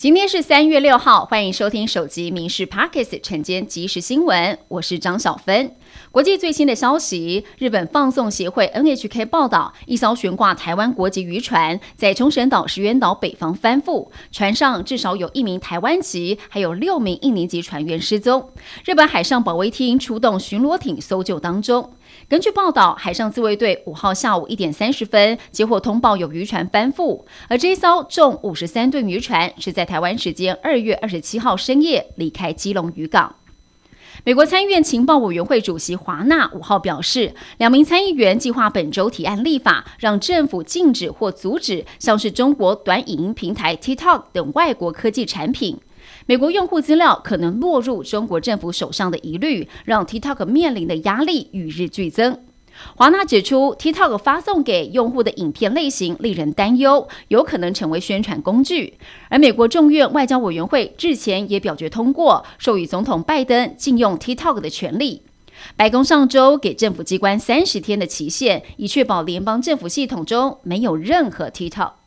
今天是三月六号，欢迎收听手机民事 Pockets 晨间即时新闻，我是张小芬。国际最新的消息，日本放送协会 NHK 报道，一艘悬挂台湾国籍渔船在冲绳岛石垣岛北方翻覆，船上至少有一名台湾籍，还有六名印尼籍船员失踪。日本海上保卫厅出动巡逻艇搜救当中。根据报道，海上自卫队五号下午一点三十分接获通报，有渔船翻覆，而这艘重五十三吨渔船是在台湾时间二月二十七号深夜离开基隆渔港。美国参议院情报委员会主席华纳五号表示，两名参议员计划本周提案立法，让政府禁止或阻止像是中国短影音平台 TikTok 等外国科技产品。美国用户资料可能落入中国政府手上的疑虑，让 TikTok 面临的压力与日俱增。华纳指出，TikTok 发送给用户的影片类型令人担忧，有可能成为宣传工具。而美国众院外交委员会日前也表决通过，授予总统拜登禁用 TikTok 的权利。白宫上周给政府机关三十天的期限，以确保联邦政府系统中没有任何 TikTok。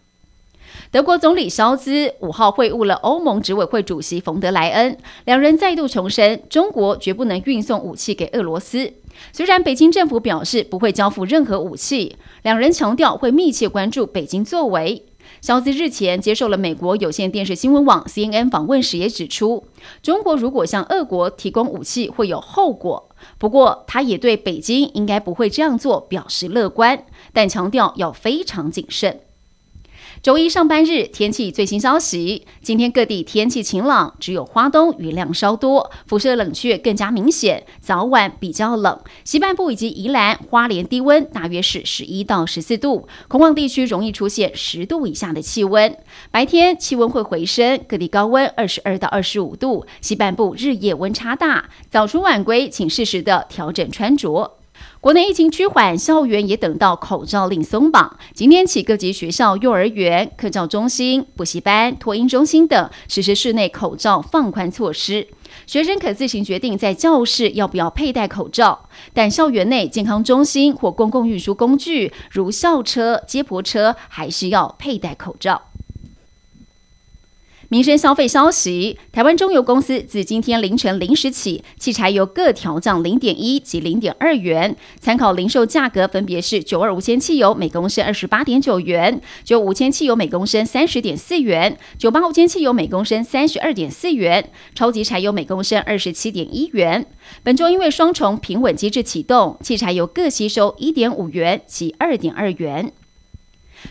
德国总理肖兹五号会晤了欧盟执委会主席冯德莱恩，两人再度重申中国绝不能运送武器给俄罗斯。虽然北京政府表示不会交付任何武器，两人强调会密切关注北京作为。肖兹日前接受了美国有线电视新闻网 CNN 访问时，也指出，中国如果向俄国提供武器会有后果。不过，他也对北京应该不会这样做表示乐观，但强调要非常谨慎。周一上班日天气最新消息，今天各地天气晴朗，只有花东雨量稍多，辐射冷却更加明显，早晚比较冷。西半部以及宜兰花莲低温大约是十一到十四度，空旷地区容易出现十度以下的气温。白天气温会回升，各地高温二十二到二十五度，西半部日夜温差大，早出晚归请适时的调整穿着。国内疫情趋缓，校园也等到口罩令松绑。今天起，各级学校、幼儿园、课教中心、补习班、托婴中心等实施室内口罩放宽措施，学生可自行决定在教室要不要佩戴口罩。但校园内健康中心或公共运输工具，如校车、接驳车，还是要佩戴口罩。民生消费消息：台湾中油公司自今天凌晨零时起，汽柴油各调降零点一及零点二元，参考零售价格分别是九二五铅汽油每公升二十八点九元，九五铅汽油每公升三十点四元，九八五铅汽油每公升三十二点四元，超级柴油每公升二十七点一元。本周因为双重平稳机制启动，汽柴油各吸收一点五元及二点二元。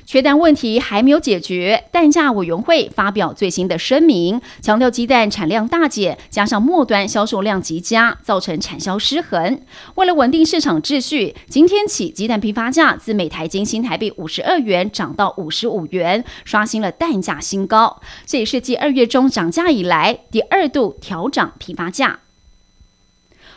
缺蛋问题还没有解决，蛋价委员会发表最新的声明，强调鸡蛋产量大减，加上末端销售量极佳，造成产销失衡。为了稳定市场秩序，今天起鸡蛋批发价自每台斤新台币五十二元涨到五十五元，刷新了蛋价新高。这也是继二月中涨价以来第二度调涨批发价。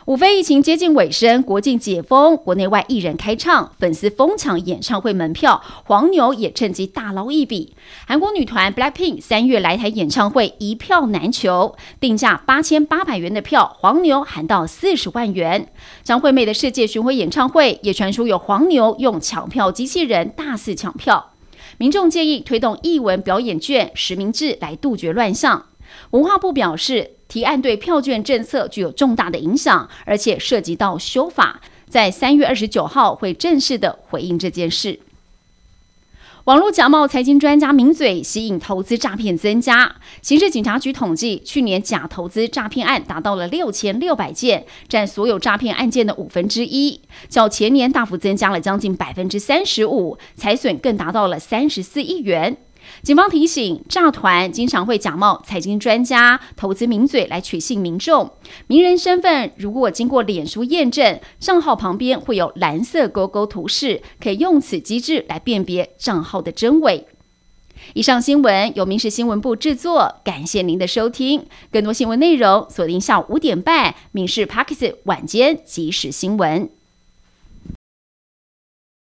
五非疫情接近尾声，国境解封，国内外艺人开唱，粉丝疯抢演唱会门票，黄牛也趁机大捞一笔。韩国女团 BLACKPINK 三月来台演唱会一票难求，定价八千八百元的票，黄牛喊到四十万元。张惠妹的世界巡回演唱会也传出有黄牛用抢票机器人大肆抢票，民众建议推动艺文表演券实名制来杜绝乱象。文化部表示。提案对票券政策具有重大的影响，而且涉及到修法，在三月二十九号会正式的回应这件事。网络假冒财经专家名嘴吸引投资诈骗增加，刑事警察局统计，去年假投资诈骗案达到了六千六百件，占所有诈骗案件的五分之一，较前年大幅增加了将近百分之三十五，财损更达到了三十四亿元。警方提醒，诈团经常会假冒财经专家、投资名嘴来取信民众。名人身份如果经过脸书验证，账号旁边会有蓝色勾勾图示，可以用此机制来辨别账号的真伪。以上新闻由民事新闻部制作，感谢您的收听。更多新闻内容锁定下午五点半《民事 p a r k e s 晚间即时新闻》。